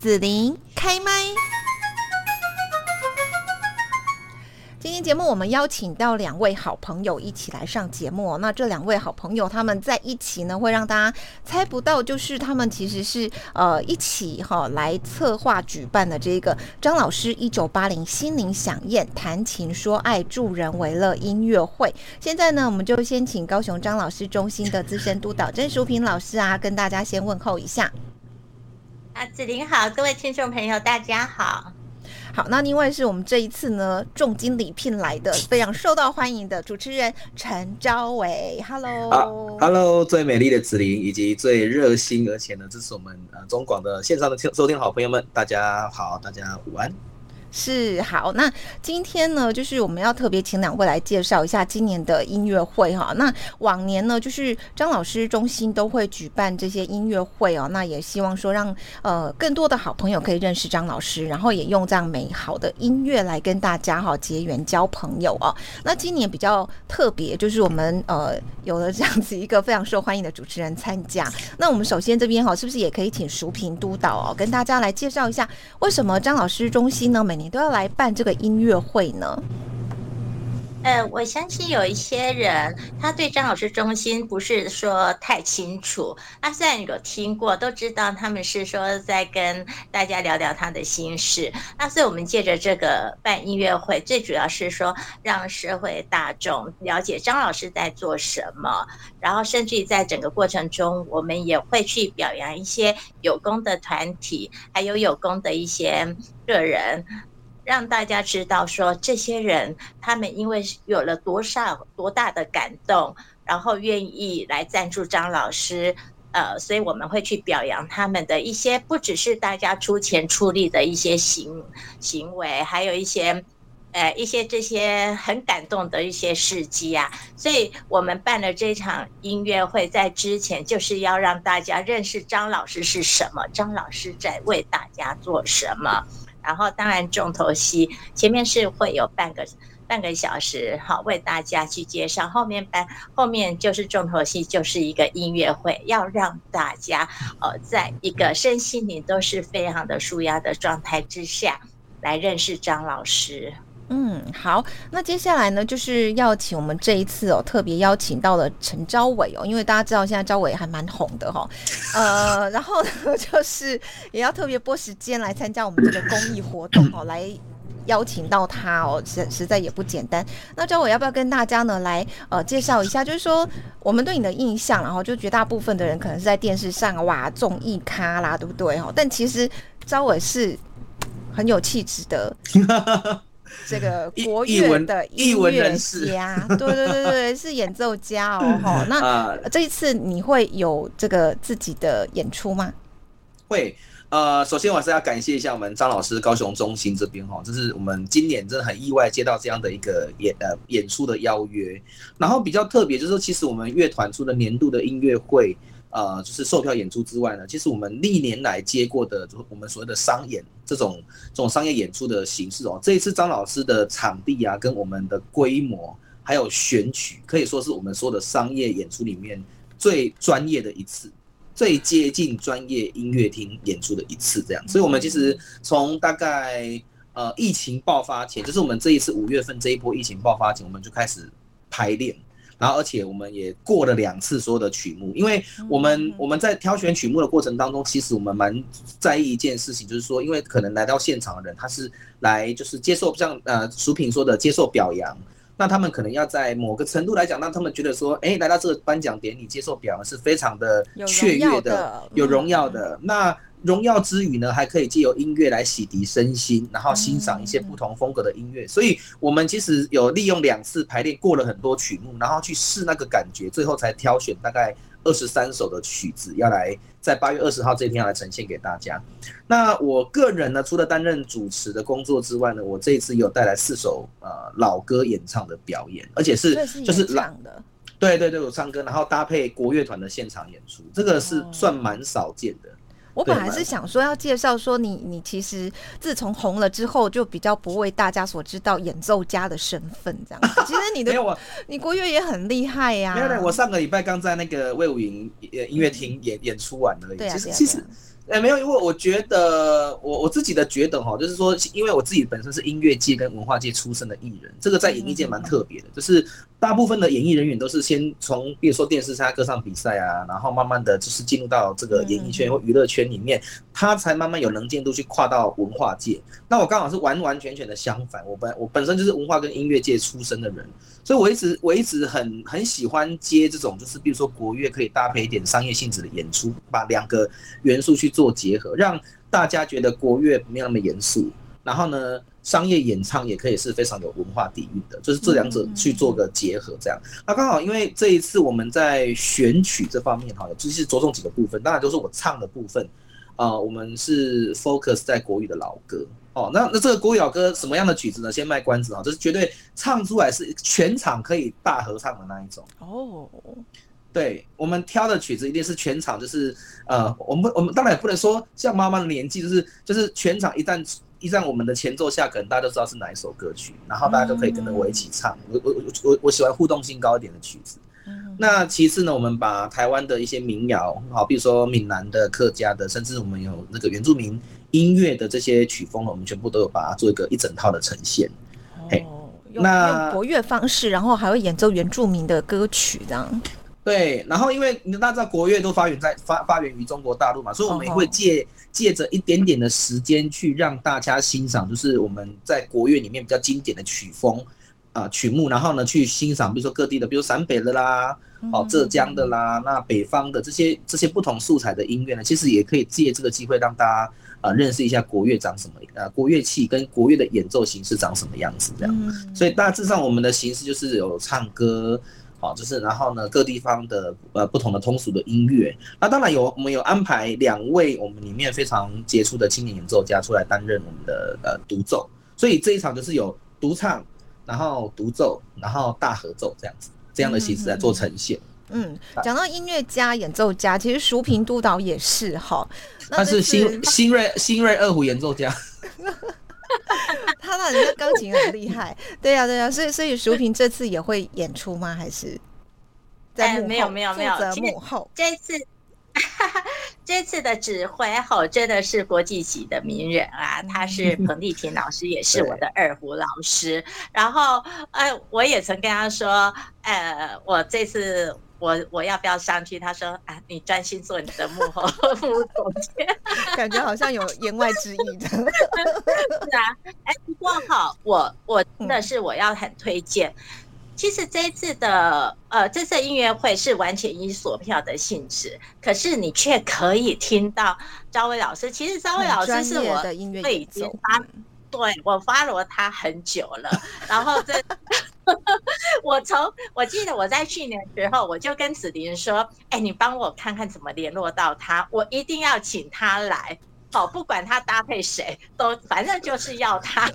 紫琳开麦。今天节目我们邀请到两位好朋友一起来上节目哦。那这两位好朋友他们在一起呢，会让大家猜不到，就是他们其实是呃一起哈来策划举办的这个张老师一九八零心灵响宴谈情说爱助人为乐音乐会。现在呢，我们就先请高雄张老师中心的资深督导郑淑平老师啊，跟大家先问候一下。啊，子玲好，各位听众朋友大家好。好，那另外是我们这一次呢重金礼聘来的非常受到欢迎的主持人陈昭伟，Hello，Hello，最美丽的子玲以及最热心而且呢支持我们呃中广的线上的听收听好朋友们，大家好，大家午安。是好，那今天呢，就是我们要特别请两位来介绍一下今年的音乐会哈。那往年呢，就是张老师中心都会举办这些音乐会哦。那也希望说让呃更多的好朋友可以认识张老师，然后也用这样美好的音乐来跟大家哈结缘交朋友哦。那今年比较特别，就是我们呃有了这样子一个非常受欢迎的主持人参加。那我们首先这边哈，是不是也可以请淑平督导哦，跟大家来介绍一下为什么张老师中心呢每你都要来办这个音乐会呢？呃，我相信有一些人他对张老师中心不是说太清楚，那虽然有听过，都知道他们是说在跟大家聊聊他的心事。那所以我们借着这个办音乐会，最主要是说让社会大众了解张老师在做什么，然后甚至于在整个过程中，我们也会去表扬一些有功的团体，还有有功的一些个人。让大家知道说，这些人他们因为有了多少多大的感动，然后愿意来赞助张老师，呃，所以我们会去表扬他们的一些，不只是大家出钱出力的一些行行为，还有一些，呃，一些这些很感动的一些事迹啊。所以我们办了这场音乐会，在之前就是要让大家认识张老师是什么，张老师在为大家做什么。然后，当然重头戏前面是会有半个半个小时，好为大家去介绍。后面班后面就是重头戏，就是一个音乐会，要让大家呃，在一个身心灵都是非常的舒压的状态之下来认识张老师。嗯，好，那接下来呢，就是要请我们这一次哦，特别邀请到了陈昭伟哦，因为大家知道现在昭伟还蛮红的哈，呃，然后呢，就是也要特别拨时间来参加我们这个公益活动哦，来邀请到他哦，实实在也不简单。那昭伟要不要跟大家呢来呃介绍一下？就是说我们对你的印象，然后就绝大部分的人可能是在电视上哇综艺咖啦，对不对哈？但其实昭伟是很有气质的。这个 国乐的音乐家，对对对对，是演奏家哦。哈，那这一次你会有这个自己的演出吗？会。呃，首先我还是要感谢一下我们张老师高雄中心这边哈，这是我们今年真的很意外接到这样的一个演呃演出的邀约。然后比较特别就是说，其实我们乐团出的年度的音乐会。呃，就是售票演出之外呢，其实我们历年来接过的，就我们所谓的商演这种这种商业演出的形式哦，这一次张老师的场地啊，跟我们的规模还有选曲，可以说是我们说的商业演出里面最专业的一次，最接近专业音乐厅演出的一次这样。所以，我们其实从大概呃疫情爆发前，就是我们这一次五月份这一波疫情爆发前，我们就开始排练。然后，而且我们也过了两次所有的曲目，因为我们我们在挑选曲目的过程当中，其实我们蛮在意一件事情，就是说，因为可能来到现场的人，他是来就是接受像呃淑品说的接受表扬，那他们可能要在某个程度来讲，让他们觉得说，哎，来到这个颁奖典礼接受表扬是非常的雀跃的，有荣耀的。那荣耀之余呢，还可以借由音乐来洗涤身心，然后欣赏一些不同风格的音乐。所以，我们其实有利用两次排练过了很多曲目，然后去试那个感觉，最后才挑选大概二十三首的曲子，要来在八月二十号这一天要来呈现给大家。那我个人呢，除了担任主持的工作之外呢，我这一次有带来四首呃老歌演唱的表演，而且是就是老的，对对对，我唱歌，然后搭配国乐团的现场演出，这个是算蛮少见的。我本来是想说要介绍说你你其实自从红了之后就比较不为大家所知道演奏家的身份这样。其实你的 你国乐也很厉害呀。没有，我上个礼拜刚在那个魏武营音乐厅演演出完而已。对啊，其实哎，没有，因为我觉得我我自己的觉得哈，就是说，因为我自己本身是音乐界跟文化界出身的艺人，这个在演艺界蛮特别的，就是大部分的演艺人员都是先从比如说电视参加歌唱比赛啊，然后慢慢的就是进入到这个演艺圈或娱乐圈里面，他才慢慢有能见度去跨到文化界。那我刚好是完完全全的相反，我本我本身就是文化跟音乐界出身的人，所以我一直我一直很很喜欢接这种，就是比如说国乐可以搭配一点商业性质的演出，把两个元素去做。结合，让大家觉得国乐没有那么严肃，然后呢，商业演唱也可以是非常有文化底蕴的，就是这两者去做个结合，这样。那刚好因为这一次我们在选曲这方面哈，就是着重几个部分，当然就是我唱的部分啊，我们是 focus 在国语的老歌哦。那那这个国语老歌什么样的曲子呢？先卖关子啊，这是绝对唱出来是全场可以大合唱的那一种哦。对我们挑的曲子一定是全场，就是呃，我们我们当然也不能说像妈妈的年纪，就是就是全场一旦一旦我们的前奏下，可能大家都知道是哪一首歌曲，然后大家都可以跟着我一起唱。我我我我喜欢互动性高一点的曲子。那其次呢，我们把台湾的一些民谣，好，比如说闽南的、客家的，甚至我们有那个原住民音乐的这些曲风，我们全部都有把它做一个一整套的呈现。哦，用用国乐方式，然后还会演奏原住民的歌曲，这样。对，然后因为大家知道国乐都发源在发发源于中国大陆嘛，所以我们也会借借着一点点的时间去让大家欣赏，就是我们在国乐里面比较经典的曲风啊曲目，然后呢去欣赏，比如说各地的，比如陕北的啦，哦浙江的啦，那北方的这些这些不同素材的音乐呢，其实也可以借这个机会让大家啊认识一下国乐长什么，呃国乐器跟国乐的演奏形式长什么样子这样，所以大致上我们的形式就是有唱歌。好，就是然后呢，各地方的呃不同的通俗的音乐，那当然有我们有安排两位我们里面非常杰出的青年演奏家出来担任我们的呃独奏，所以这一场就是有独唱，然后独奏，然后大合奏这样子这样的形式来做呈现。嗯，讲到音乐家、演奏家，其实淑平督导也是哈，他是新新锐新锐二胡演奏家。他那人家钢琴很厉害，对呀对呀，所以所以淑萍这次也会演出吗？还是在没有没有没有幕后？这次 这次的指挥吼真的是国际级的名人啊！他是 彭丽婷老师，也是我的二胡老师。然后呃，我也曾跟他说，呃，我这次。我我要不要上去？他说啊，你专心做你的幕后 副总监，感觉好像有言外之意的。是啊，哎，不过哈，我我真的是我要很推荐。其实这一次的呃，这次音乐会是完全以锁票的性质，可是你却可以听到赵薇老师。其实赵薇老师是我的音乐已经发，对我发了他很久了，然后这。我从我记得我在去年时候，我就跟子林说：“哎，你帮我看看怎么联络到他，我一定要请他来。好，不管他搭配谁，都反正就是要他。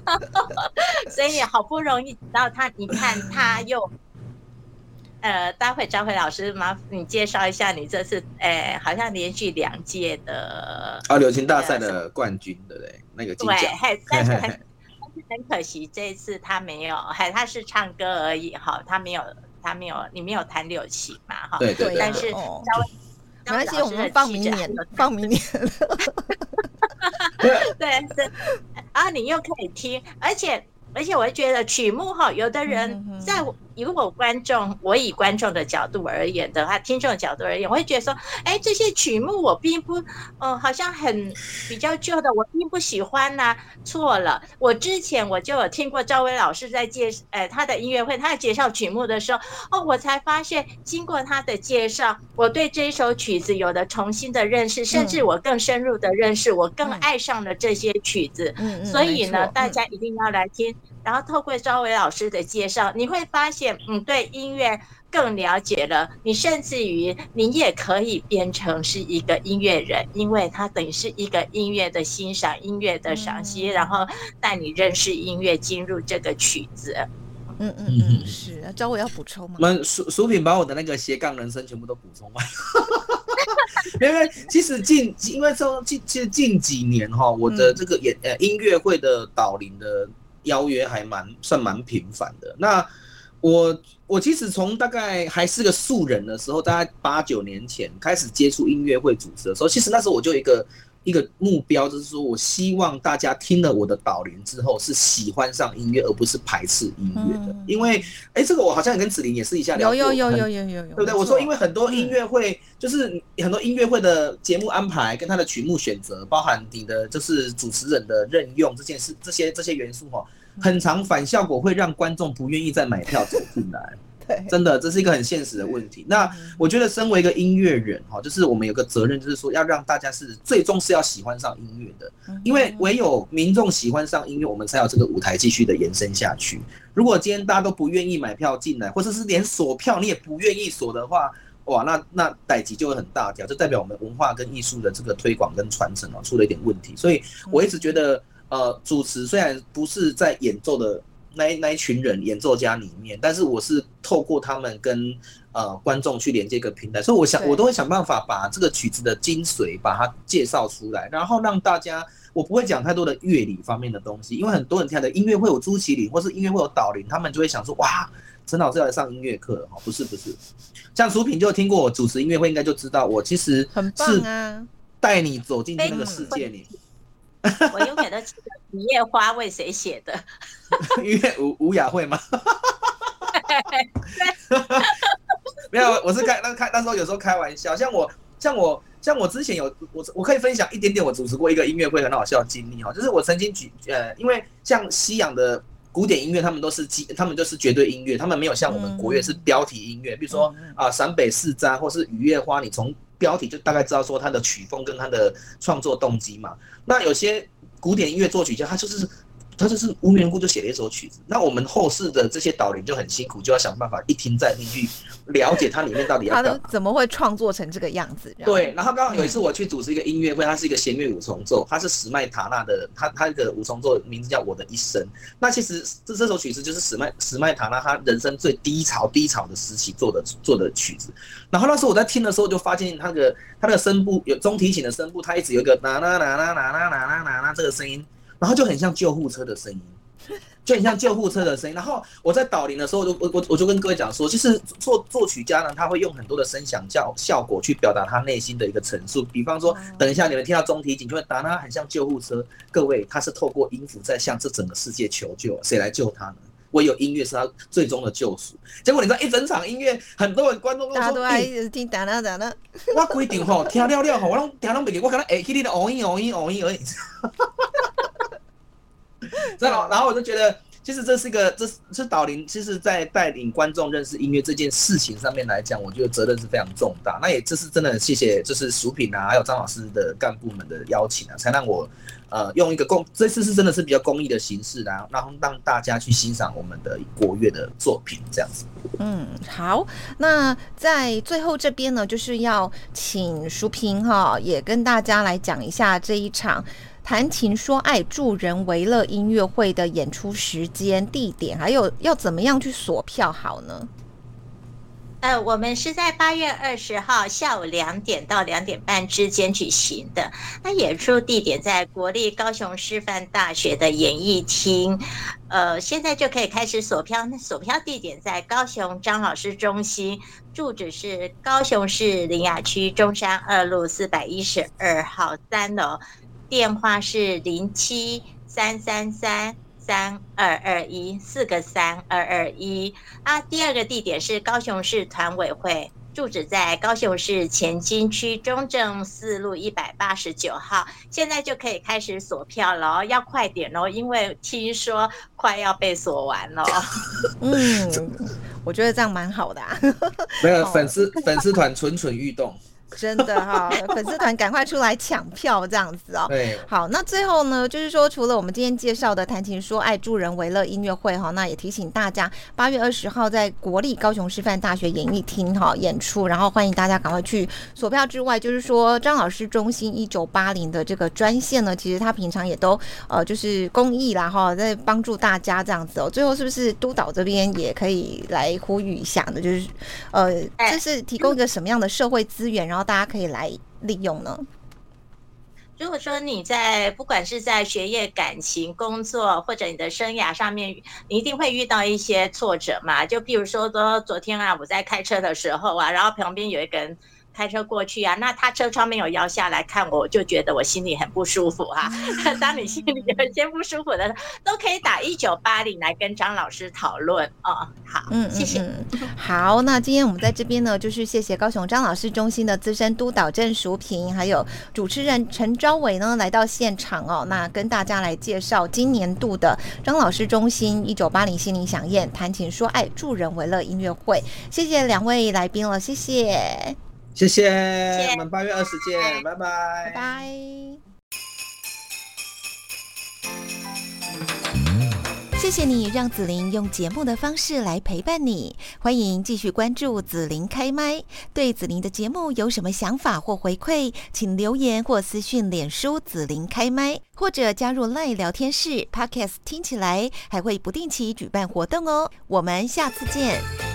所以好不容易等到他，你看他又，呃，待会张辉老师麻烦你介绍一下你这次，哎，好像连续两届的啊，流行大赛的冠军，对不对？那个金奖。对，很可惜，这一次他没有，还他是唱歌而已哈，他没有，他没有，你没有弹柳琴嘛哈？对对。但是，没关系，我们放明年，放明年。对，对，然后，你又可以听，而且。而且我会觉得曲目哈，有的人在如果观众，我以观众的角度而言的话，听众的角度而言，我会觉得说，哎，这些曲目我并不，嗯，好像很比较旧的，我并不喜欢呐。错了，我之前我就有听过赵薇老师在介，呃，他的音乐会，他在介绍曲目的时候，哦，我才发现，经过他的介绍，我对这一首曲子有了重新的认识，甚至我更深入的认识，我更爱上了这些曲子。嗯所以呢，大家一定要来听。然后透过赵伟老师的介绍，你会发现，嗯，对音乐更了解了。你甚至于，你也可以变成是一个音乐人，因为他等于是一个音乐的欣赏、音乐的赏析，然后带你认识音乐，进入这个曲子。嗯嗯嗯，是啊，赵伟要补充吗？我们薯薯品把我的那个斜杠人生全部都补充完。因为其实近，因为说近，其实近几年哈，我的这个演呃音乐会的导聆的。邀约还蛮算蛮频繁的。那我我其实从大概还是个素人的时候，大概八九年前开始接触音乐会主持的时候，其实那时候我就一个一个目标，就是说我希望大家听了我的导聆之后是喜欢上音乐，而不是排斥音乐的。因为，哎，这个我好像跟子琳也是一下聊过，有有有有有有有，对不对？我说，因为很多音乐会就是很多音乐会的节目安排跟他的曲目选择，包含你的就是主持人的任用这件事，这些这些元素哈，很长反效果会让观众不愿意再买票走进来。真的，这是一个很现实的问题。那我觉得，身为一个音乐人，哈，就是我们有个责任，就是说要让大家是最终是要喜欢上音乐的，因为唯有民众喜欢上音乐，我们才有这个舞台继续的延伸下去。如果今天大家都不愿意买票进来，或者是连锁票你也不愿意锁的话，哇，那那代级就会很大条，就代表我们文化跟艺术的这个推广跟传承哦出了一点问题。所以我一直觉得，呃，主持虽然不是在演奏的。那那一群人演奏家里面，但是我是透过他们跟呃观众去连接一个平台，所以我想我都会想办法把这个曲子的精髓把它介绍出来，然后让大家我不会讲太多的乐理方面的东西，因为很多人听的音乐会有朱麒麟或是音乐会有导林，他们就会想说哇，陈老师要来上音乐课了哈，不是不是，像苏品就听过我主持音乐会，应该就知道我其实很棒啊，带你走进去那个世界里。我永远都记得《一夜花》为谁写的？因为吴吴雅慧吗？没有，我是开那开那时候有时候开玩笑，像我像我像我之前有我我可以分享一点点，我主持过一个音乐会很好笑的经历哈，就是我曾经举呃，因为像西洋的古典音乐，他们都是基，他们就是绝对音乐，他们没有像我们国乐是标题音乐，比如说啊陕北四斋或是雨夜花，你从标题就大概知道说他的曲风跟他的创作动机嘛。那有些古典音乐作曲家，他就是。他就是无缘故就写了一首曲子，那我们后世的这些导聆就很辛苦，就要想办法一听再听去了解它里面到底要干嘛。怎么会创作成这个样子？对，然后刚好有一次我去主持一个音乐会，它是一个弦乐五重奏，它是史麦塔纳的，他他的五重奏名字叫《我的一生》。那其实这这首曲子就是史麦史麦塔纳他人生最低潮低潮的时期做的做的曲子。然后那时候我在听的时候就发现，他的他的声部有中提琴的声部，它一直有一个啦啦啦啦啦啦啦啦啦这个声音。然后就很像救护车的声音，就很像救护车的声音。然后我在导聆的时候，我我我我就跟各位讲说，其实作作曲家呢，他会用很多的声响效效果去表达他内心的一个陈述。比方说，等一下你们听到中提琴就会打他很像救护车。各位，他是透过音符在向这整个世界求救，谁来救他呢？唯有音乐是他最终的救赎。结果你知道一整场音乐，很多人观众都说，都一直听哒哒哒哒。我规定吼，听了了吼，我拢听拢袂记，我可能哎，去你的哦音哦音哦音而已。然后，然后我就觉得，其实这是一个，这是导聆，其实，在带领观众认识音乐这件事情上面来讲，我觉得责任是非常重大。那也这是真的，谢谢，就是薯品啊，还有张老师的干部们的邀请啊，才让我，呃，用一个公，这次是真的是比较公益的形式，然后让让大家去欣赏我们的国乐的作品，这样子。嗯，好，那在最后这边呢，就是要请淑平哈，也跟大家来讲一下这一场。谈情说爱助人为乐音乐会的演出时间、地点，还有要怎么样去锁票好呢？呃，我们是在八月二十号下午两点到两点半之间举行的。那演出地点在国立高雄师范大学的演艺厅。呃，现在就可以开始锁票。那锁票地点在高雄张老师中心，住址是高雄市林雅区中山二路四百一十二号三楼。电话是零七三三三三二二一四个三二二一啊。第二个地点是高雄市团委会，住址在高雄市前金区中正四路一百八十九号。现在就可以开始锁票了，要快点哦，因为听说快要被锁完了。嗯，我觉得这样蛮好的啊。没有 粉丝粉丝团蠢蠢欲动。真的哈，粉丝团赶快出来抢票这样子哦。对，好，那最后呢，就是说除了我们今天介绍的谈情说爱助人为乐音乐会哈，那也提醒大家，八月二十号在国立高雄师范大学演艺厅哈演出，然后欢迎大家赶快去索票。之外，就是说张老师中心一九八零的这个专线呢，其实他平常也都呃就是公益啦哈，在帮助大家这样子哦。最后是不是督导这边也可以来呼吁一下呢？就是呃，这是提供一个什么样的社会资源，然后。然后大家可以来利用呢。如果说你在不管是在学业、感情、工作或者你的生涯上面，你一定会遇到一些挫折嘛。就譬如说，说昨天啊，我在开车的时候啊，然后旁边有一个人开车过去啊，那他车窗没有摇下来看我，我就觉得我心里很不舒服哈。当你心里有一些不舒服的，都可以打一九八零来跟张老师讨论哦。好，嗯，谢谢。好，那今天我们在这边呢，就是谢谢高雄张老师中心的资深督导郑淑平，还有主持人陈昭伟呢来到现场哦，那跟大家来介绍今年度的张老师中心一九八零心灵响宴谈情说爱助人为乐音乐会。谢谢两位来宾了，谢谢。谢谢，我们八月二十见，拜拜，拜拜。谢谢你让紫琳用节目的方式来陪伴你，欢迎继续关注紫琳开麦。对紫琳的节目有什么想法或回馈，请留言或私讯脸书紫琳开麦，或者加入赖聊天室 Podcast，听起来还会不定期举办活动哦。我们下次见。